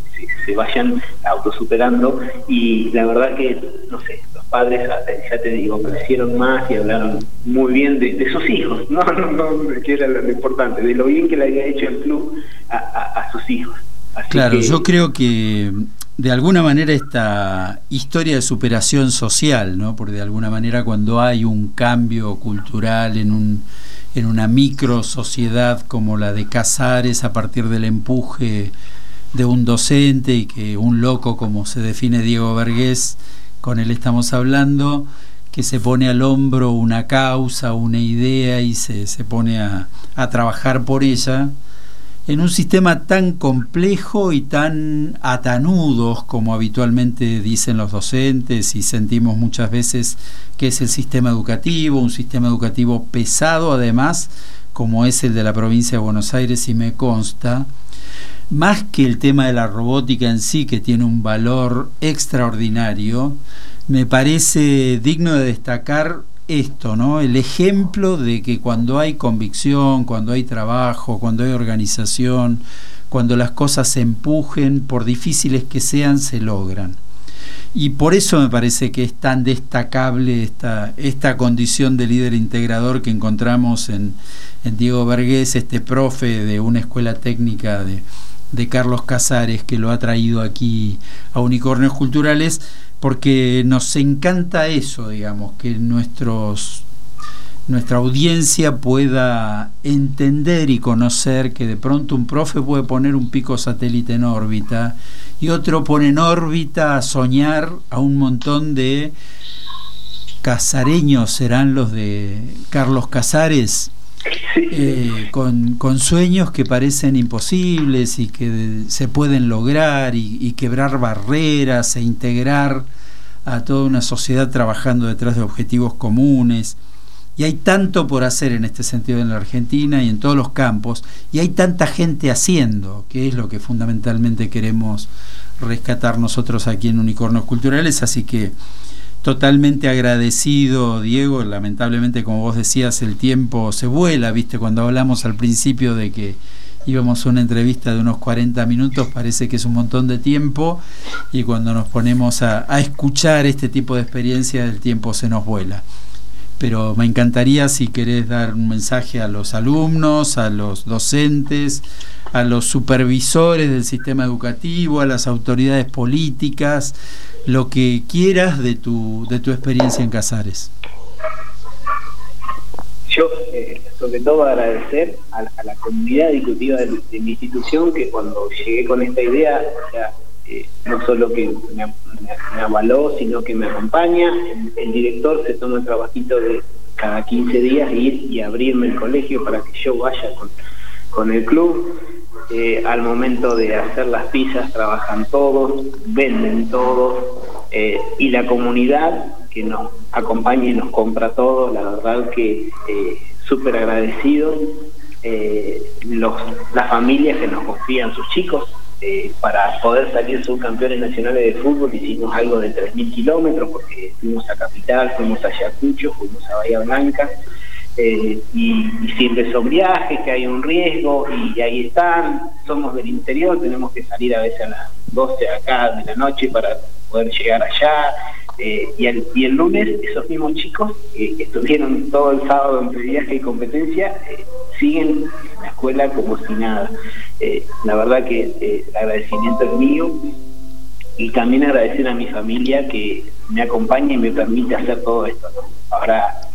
se, vayan autosuperando y la verdad que, no sé, los padres, ya te digo, crecieron más y hablaron muy bien de, sus hijos, no, no, no, que era lo importante, de lo bien que le había hecho el club a, sus hijos. claro, yo creo que de alguna manera esta historia de superación social, ¿no? Porque de alguna manera cuando hay un cambio cultural en un en una micro sociedad como la de Casares a partir del empuje de un docente y que un loco como se define Diego Vergés, con él estamos hablando, que se pone al hombro una causa, una idea y se, se pone a, a trabajar por ella, en un sistema tan complejo y tan atanudos como habitualmente dicen los docentes y sentimos muchas veces que es el sistema educativo, un sistema educativo pesado además, como es el de la provincia de Buenos Aires y me consta, más que el tema de la robótica en sí, que tiene un valor extraordinario, me parece digno de destacar esto, ¿no? El ejemplo de que cuando hay convicción, cuando hay trabajo, cuando hay organización, cuando las cosas se empujen, por difíciles que sean, se logran. Y por eso me parece que es tan destacable esta, esta condición de líder integrador que encontramos en, en Diego Vergés, este profe de una escuela técnica de, de Carlos Casares, que lo ha traído aquí a Unicornios Culturales, porque nos encanta eso, digamos, que nuestros nuestra audiencia pueda entender y conocer que de pronto un profe puede poner un pico satélite en órbita y otro pone en órbita a soñar a un montón de casareños, serán los de Carlos Casares, eh, con, sueños que parecen imposibles y que se pueden lograr y, quebrar barreras e integrar a toda una sociedad trabajando detrás de objetivos comunes. Y hay tanto por hacer en este sentido en la Argentina y en todos los campos, y hay tanta gente haciendo, que es lo que fundamentalmente queremos rescatar nosotros aquí en Unicornos Culturales, así que totalmente agradecido, Diego. Lamentablemente, como vos decías, el tiempo se vuela, ¿viste? Cuando hablamos al principio de que íbamos a una entrevista de unos 40 minutos, parece que es un montón de tiempo, y cuando nos ponemos a, escuchar este tipo de experiencia, el tiempo se nos vuela. Pero me encantaría si querés dar un mensaje a los alumnos, a los docentes, a los supervisores del sistema educativo, a las autoridades políticas, lo que quieras de tu, de tu experiencia en Casares. Yo, eh, sobre todo, agradecer a, la comunidad ejecutiva de, mi institución que cuando llegué con esta idea, eh, no solo que me, avaló, sino que me acompaña. El, director se toma el trabajito de cada 15 días ir y abrirme el colegio para que yo vaya con, con el club. Eh, al momento de hacer las pizzas trabajan todos, venden todos eh, y la comunidad que nos acompaña y nos compra todo, la verdad que eh, súper agradecido. los, las familias que nos confían sus chicos para poder salir subcampeones nacionales de fútbol hicimos algo de 3.000 kilómetros porque fuimos a Capital, fuimos a Ayacucho, fuimos a Bahía Blanca eh, y, siempre son viajes, que hay un riesgo y ahí están, somos del interior, tenemos que salir a veces a las 12 acá de la noche para poder llegar allá. Eh, y, el, y, el, lunes esos mismos chicos que estuvieron todo el sábado entre viaje y competencia eh, siguen en la escuela como si nada. la verdad que el agradecimiento es mío y también agradecer a mi familia que me acompaña y me permite hacer todo esto. Ahora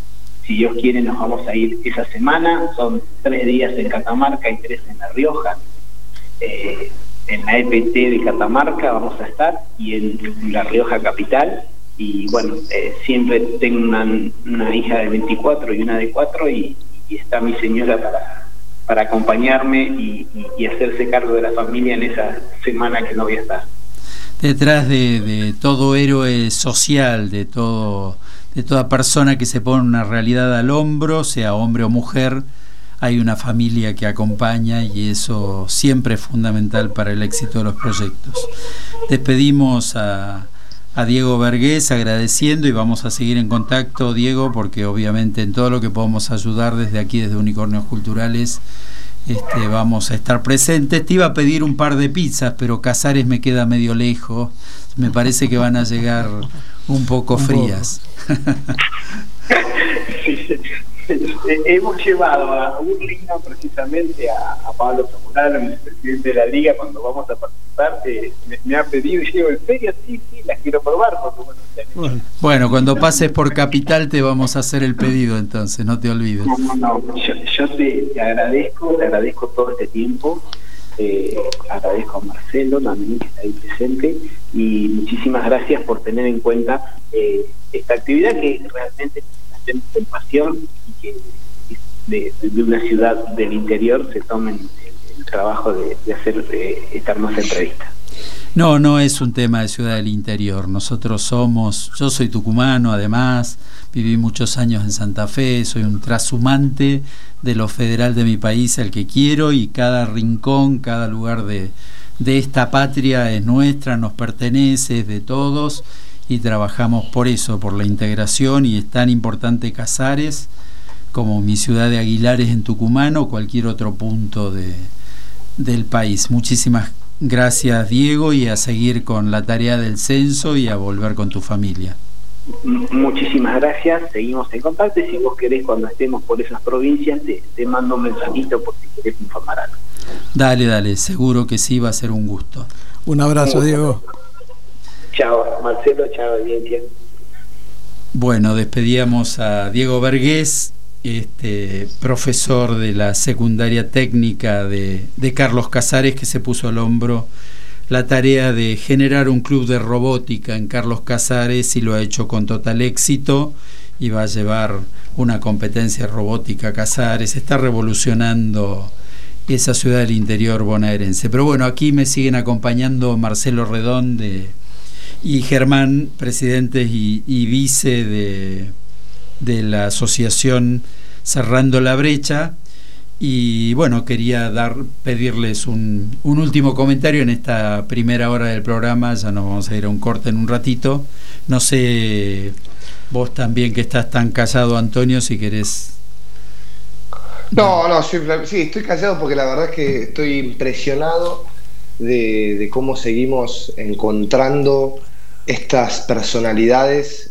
si Dios quiere nos vamos a ir esa semana, son tres días en Catamarca y tres en La Rioja. Eh, en la EPT de Catamarca vamos a estar y en La Rioja Capital. Y bueno, eh, siempre tengo una, hija de 24 y una de 4 y, está mi señora para, para acompañarme y, hacerse cargo de la familia en esa semana que no voy a estar. Detrás de, de todo héroe social, de todo de toda persona que se pone una realidad al hombro, sea hombre o mujer, hay una familia que acompaña y eso siempre es fundamental para el éxito de los proyectos. Despedimos a, Diego Vergués agradeciendo y vamos a seguir en contacto, Diego, porque obviamente en todo lo que podamos ayudar desde aquí, desde Unicornios Culturales, este, vamos a estar presentes. Te iba a pedir un par de pizzas, pero Casares me queda medio lejos. Me parece que van a llegar un poco frías. Hemos llevado a Urlina precisamente a, Pablo Zamorano, el presidente de la liga, cuando vamos a participar, eh, me, ha pedido y digo, ¿en serio? Sí, sí, las quiero probar. bueno, cuando pases por Capital te vamos a hacer el pedido entonces, no te olvides. No, no, yo, te, agradezco, te agradezco todo este tiempo. Eh, agradezco a Marcelo también que está ahí presente y muchísimas gracias por tener en cuenta eh, esta actividad que realmente hacemos en pasión y que de, una ciudad del interior se tomen el, trabajo de, hacer eh, esta hermosa entrevista. No, no es un tema de ciudad del interior. Nosotros somos, yo soy tucumano además, viví muchos años en Santa Fe, soy un trashumante de lo federal de mi país al que quiero y cada rincón, cada lugar de, de esta patria es nuestra, nos pertenece, es de todos y trabajamos por eso, por la integración y es tan importante Casares como mi ciudad de Aguilares en Tucumán o cualquier otro punto de, del país. Muchísimas gracias Diego y a seguir con la tarea del censo y a volver con tu familia. Muchísimas gracias, seguimos en contacto y si vos querés cuando estemos por esas provincias te, te mando un mensajito por si querés informar algo. Dale, dale, seguro que sí, va a ser un gusto. Un abrazo, Diego. Chao, Marcelo, chao, audiencia. Bueno, despedíamos a Diego Vergués, este, profesor de la secundaria técnica de, de Carlos Casares, que se puso al hombro la tarea de generar un club de robótica en Carlos Casares y lo ha hecho con total éxito y va a llevar una competencia robótica a Casares. Está revolucionando esa ciudad del interior bonaerense. Pero bueno, aquí me siguen acompañando Marcelo Redón y Germán, presidentes y, vice de, de, la asociación Cerrando la Brecha. Y bueno, quería dar, pedirles un, un último comentario en esta primera hora del programa. Ya nos vamos a ir a un corte en un ratito. No sé, vos también que estás tan casado, Antonio, si querés no, no, sí, estoy callado porque la verdad es que estoy impresionado de, cómo seguimos encontrando estas personalidades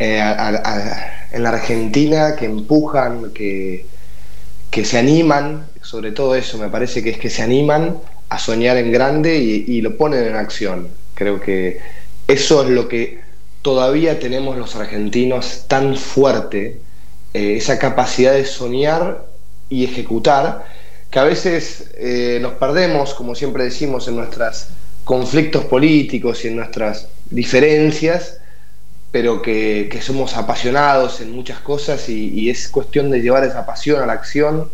en la Argentina que empujan, que, que se animan, sobre todo eso, me parece que es que se animan a soñar en grande y, y lo ponen en acción. Creo que eso es lo que todavía tenemos los argentinos tan fuerte eh, esa capacidad de soñar y ejecutar, que a veces eh, nos perdemos, como siempre decimos, en nuestros conflictos políticos y en nuestras diferencias, pero que, somos apasionados en muchas cosas y, es cuestión de llevar esa pasión a la acción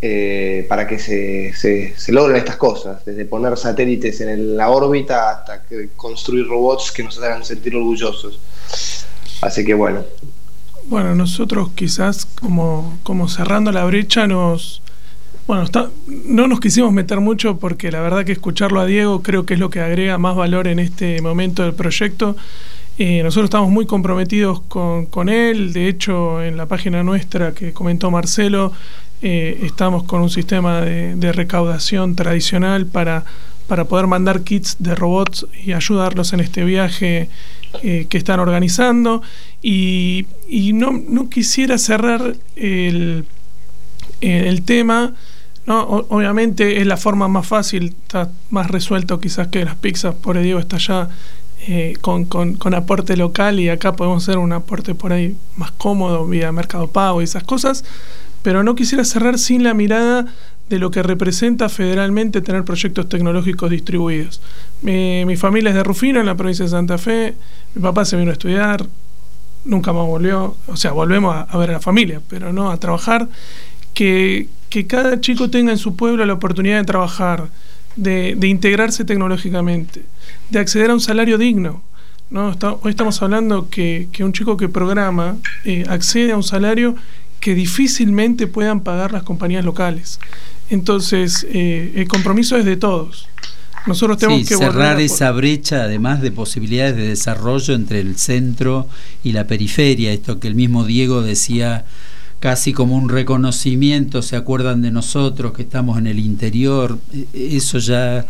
eh, para que se, se, logren estas cosas, desde poner satélites en la órbita hasta construir robots que nos hagan sentir orgullosos. Así que bueno, bueno, nosotros quizás como, como cerrando la brecha nos... Bueno, no nos quisimos meter mucho porque la verdad que escucharlo a Diego creo que es lo que agrega más valor en este momento del proyecto. Eh, nosotros estamos muy comprometidos con, él, de hecho en la página nuestra que comentó Marcelo, eh, estamos con un sistema de, recaudación tradicional para, para poder mandar kits de robots y ayudarlos en este viaje eh, que están organizando y, no, quisiera cerrar el, el tema. obviamente es la forma más fácil, está más resuelto quizás que las pizzas, por Diego está ya eh, con, con, aporte local y acá podemos hacer un aporte por ahí más cómodo vía Mercado Pago y esas cosas, pero no quisiera cerrar sin la mirada de lo que representa federalmente tener proyectos tecnológicos distribuidos. Mi, familia es de Rufino, en la provincia de Santa Fe, mi papá se vino a estudiar, nunca más volvió, o sea, volvemos a, ver a la familia, pero no a trabajar, que, que, cada chico tenga en su pueblo la oportunidad de trabajar, de, de integrarse tecnológicamente, de acceder a un salario digno. ¿no? hoy estamos hablando que, que un chico que programa eh, accede a un salario que difícilmente puedan pagar las compañías locales. Entonces, eh, el compromiso es de todos. Nosotros tenemos que cerrar esa brecha, además de posibilidades de desarrollo entre el centro y la periferia. Esto que el mismo Diego decía casi como un reconocimiento, se acuerdan de nosotros que estamos en el interior, e, eso ya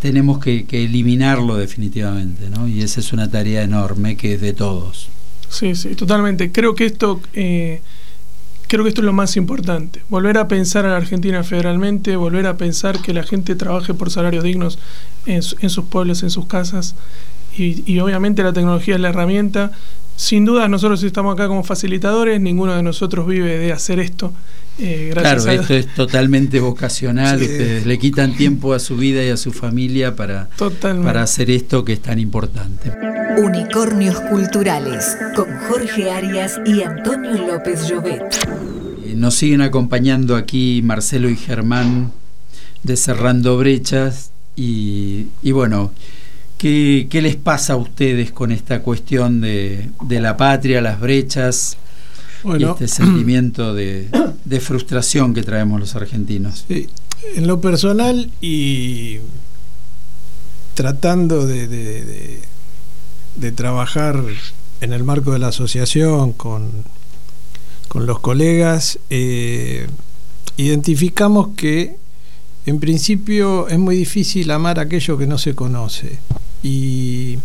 tenemos que, eliminarlo definitivamente, ¿no? Y esa es una tarea enorme que es de todos. Sí, sí, totalmente. Creo que esto eh, Creo que esto es lo más importante, volver a pensar a la Argentina federalmente, volver a pensar que la gente trabaje por salarios dignos en, sus pueblos, en sus casas, y, obviamente la tecnología es la herramienta. Sin duda nosotros estamos acá como facilitadores, ninguno de nosotros vive de hacer esto. Eh, claro, esto es totalmente vocacional, ustedes le quitan tiempo a su vida y a su familia para, para hacer esto que es tan importante. Unicornios Culturales con Jorge Arias y Antonio López Llobet. Eh, nos siguen acompañando aquí Marcelo y Germán de Cerrando Brechas y, bueno, ¿qué, les pasa a ustedes con esta cuestión de, la patria, las brechas y este sentimiento de, frustración que traemos los argentinos? en lo personal y tratando de de trabajar en el marco de la asociación con, con los colegas, eh, identificamos que en principio es muy difícil amar aquello que no se conoce. Y,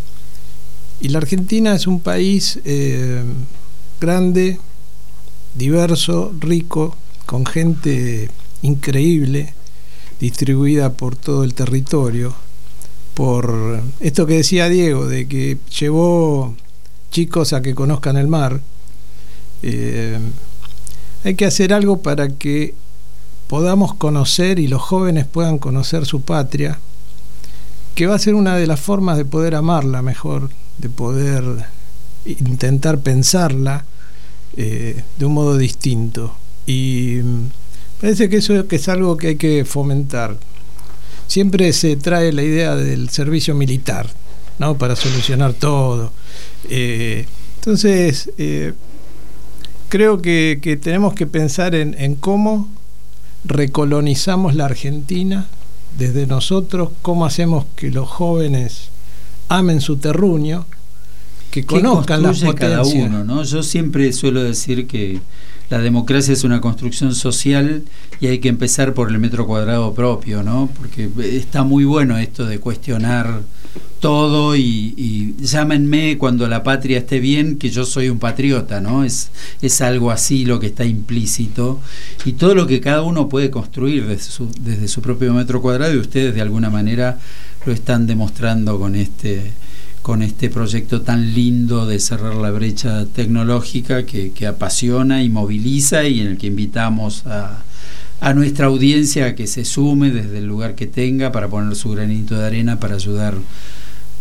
la Argentina es un país eh, grande, diverso, rico, con gente increíble, distribuida por todo el territorio por esto que decía Diego, de que llevó chicos a que conozcan el mar. Eh, hay que hacer algo para que podamos conocer y los jóvenes puedan conocer su patria, que va a ser una de las formas de poder amarla mejor, de poder intentar pensarla eh, de un modo distinto. Y mm, parece que eso es algo que hay que fomentar siempre se trae la idea del servicio militar, ¿no? Para solucionar todo. Eh, entonces, eh, creo que, tenemos que pensar en, cómo recolonizamos la Argentina desde nosotros, cómo hacemos que los jóvenes amen su terruño, que conozcan las potencias. cada uno, ¿no? Yo siempre suelo decir que la democracia es una construcción social y hay que empezar por el metro cuadrado propio, ¿no? Porque está muy bueno esto de cuestionar todo y, llámenme cuando la patria esté bien que yo soy un patriota, ¿no? Es, es algo así lo que está implícito y todo lo que cada uno puede construir desde su, desde su propio metro cuadrado y ustedes de alguna manera lo están demostrando con este con este proyecto tan lindo de cerrar la brecha tecnológica que, apasiona y moviliza y en el que invitamos a, a, nuestra audiencia a que se sume desde el lugar que tenga para poner su granito de arena para ayudar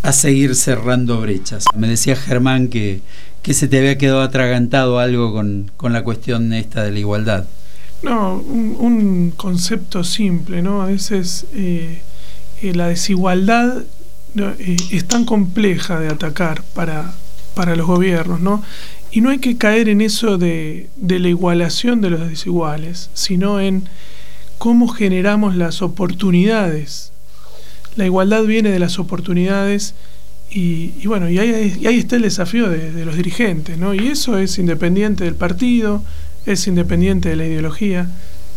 a seguir cerrando brechas. Me decía Germán que, que se te había quedado atragantado algo con, la cuestión esta de la igualdad. No, un, concepto simple, ¿no? A veces eh, eh, la desigualdad eh, es tan compleja de atacar para, para los gobiernos, ¿no? Y no hay que caer en eso de, de la igualación de los desiguales, sino en cómo generamos las oportunidades. La igualdad viene de las oportunidades y, bueno, y ahí, ahí, está el desafío de, de, los dirigentes, ¿no? Y eso es independiente del partido, es independiente de la ideología,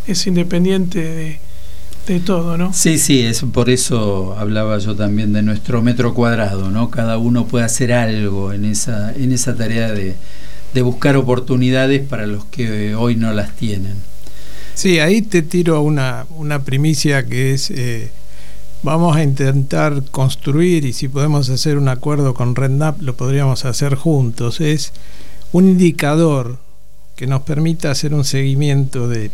es independiente de, de todo, ¿no? Sí, sí, es por eso hablaba yo también de nuestro metro cuadrado, ¿no? Cada uno puede hacer algo en esa, en esa tarea de, buscar oportunidades para los que hoy no las tienen. Sí, ahí te tiro una, una primicia que es, eh, vamos a intentar construir y si podemos hacer un acuerdo con RENDAP lo podríamos hacer juntos. Es un indicador que nos permita hacer un seguimiento de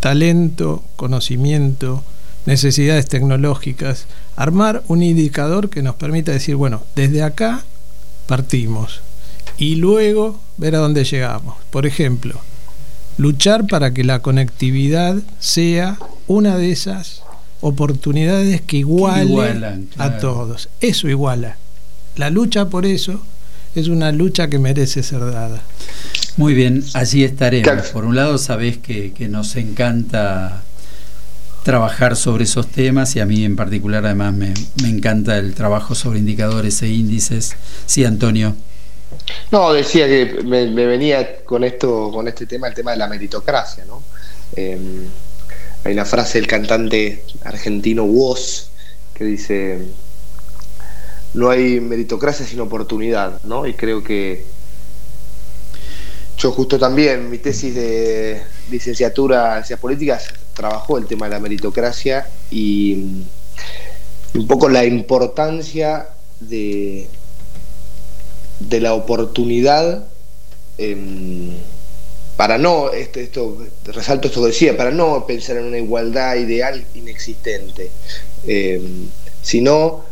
talento, conocimiento, necesidades tecnológicas, armar un indicador que nos permita decir, bueno, desde acá partimos y luego ver a dónde llegamos. Por ejemplo, luchar para que la conectividad sea una de esas oportunidades que igualen a todos. Eso iguala. La lucha por eso es una lucha que merece ser dada. Muy bien, allí estaremos. Por un lado, sabés que, que nos encanta trabajar sobre esos temas y a mí en particular además me, me, encanta el trabajo sobre indicadores e índices. Sí, Antonio. No, decía que me, venía con esto, con este tema, el tema de la meritocracia, ¿no? Em, hay una frase del cantante argentino Woz que dice no hay meritocracia sin oportunidad, ¿no? Y creo que justo también, mi tesis de licenciatura en ciencias políticas trabajó el tema de la meritocracia y un poco la importancia de, de la oportunidad em, para no, esto, esto, resalto esto que decía, para no pensar en una igualdad ideal inexistente, em, sino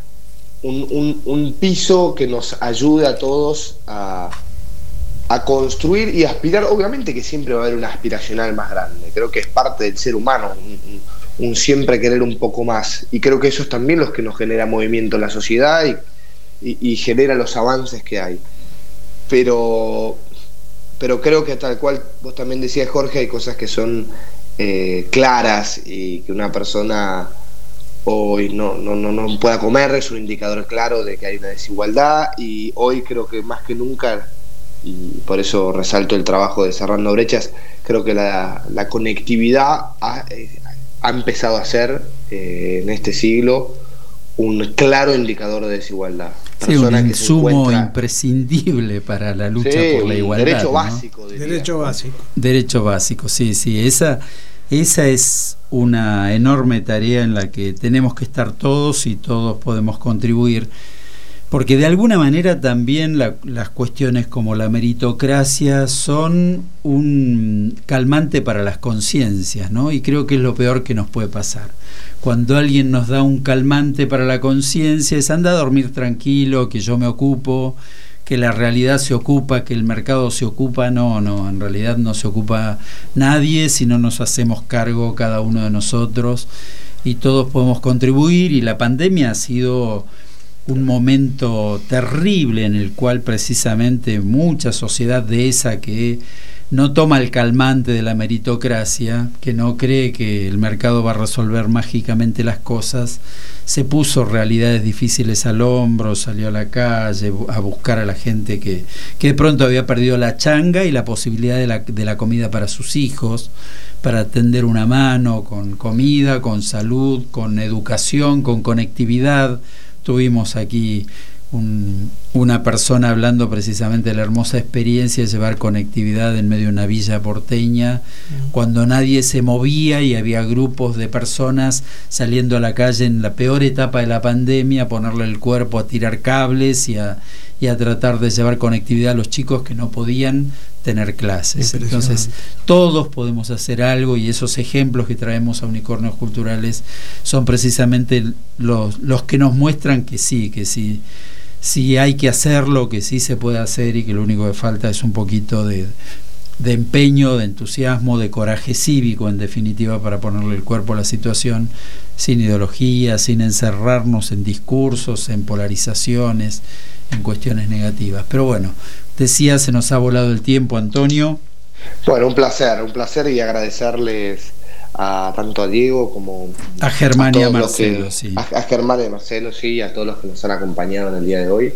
un, un, piso que nos ayude a todos a, a construir y aspirar, obviamente que siempre va a haber una aspiracional más grande, creo que es parte del ser humano, un, siempre querer un poco más, y creo que eso es también lo que nos genera movimiento en la sociedad y, genera los avances que hay. Pero, pero creo que tal cual vos también decías, Jorge, hay cosas que son eh, claras y que una persona hoy no, no, no, no pueda comer, es un indicador claro de que hay una desigualdad y hoy creo que más que nunca y por eso resalto el trabajo de Cerrando Brechas. Creo que la, conectividad ha, ha, empezado a ser eh, en este siglo un claro indicador de desigualdad. Sí, un insumo imprescindible para la lucha por la igualdad. Derecho básico. Derecho básico. Derecho básico, sí, sí. Esa, esa es una enorme tarea en la que tenemos que estar todos y todos podemos contribuir porque de alguna manera también las cuestiones como la meritocracia son un calmante para las conciencias, ¿no? Y creo que es lo peor que nos puede pasar. Cuando alguien nos da un calmante para la conciencia es anda a dormir tranquilo, que yo me ocupo, que la realidad se ocupa, que el mercado se ocupa, no, no, en realidad no se ocupa nadie si no nos hacemos cargo cada uno de nosotros y todos podemos contribuir y la pandemia ha sido un momento terrible en el cual precisamente mucha sociedad de esa que no toma el calmante de la meritocracia, que no cree que el mercado va a resolver mágicamente las cosas, se puso realidades difíciles al hombro, salió a la calle a buscar a la gente que, que de pronto había perdido la changa y la posibilidad de la, de la comida para sus hijos, para tender una mano con comida, con salud, con educación, con conectividad Tuvimos aquí una persona hablando precisamente de la hermosa experiencia de llevar conectividad en medio de una villa porteña, mm. cuando nadie se movía y había grupos de personas saliendo a la calle en la peor etapa de la pandemia, a ponerle el cuerpo a tirar cables y a, y a tratar de llevar conectividad a los chicos que no podían tener clases. Entonces, todos podemos hacer algo y esos ejemplos que traemos a Unicornios Culturales son precisamente los, los que nos muestran que sí, que sí, sí hay que hacerlo, que sí se puede hacer y que lo único que falta es un poquito de, de empeño, de entusiasmo, de coraje cívico, en definitiva, para ponerle el cuerpo a la situación, sin ideología, sin encerrarnos en discursos, en polarizaciones, en cuestiones negativas. Pero bueno, decía, se nos ha volado el tiempo, Antonio. Bueno, un placer, un placer y agradecerles a tanto a Diego como a Germán y a Marcelo, sí. A, Germán y a Marcelo, sí, a todos los que nos han acompañado en el día de hoy.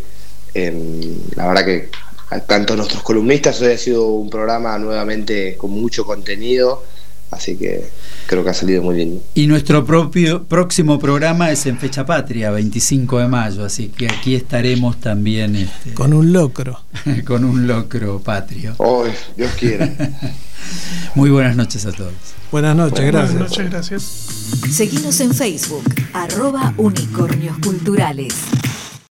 la verdad que tanto nuestros columnistas hoy ha sido un programa nuevamente con mucho contenido Así que creo que ha salido muy bien. Y nuestro propio próximo programa es en fecha patria, 25 de mayo, así que aquí estaremos también. Este, con un locro. con un locro patrio. Hoy, Dios quiera. muy buenas noches a todos. Buenas noches, gracias. Buenas noches, gracias. Seguimos en Facebook, arroba unicornios culturales.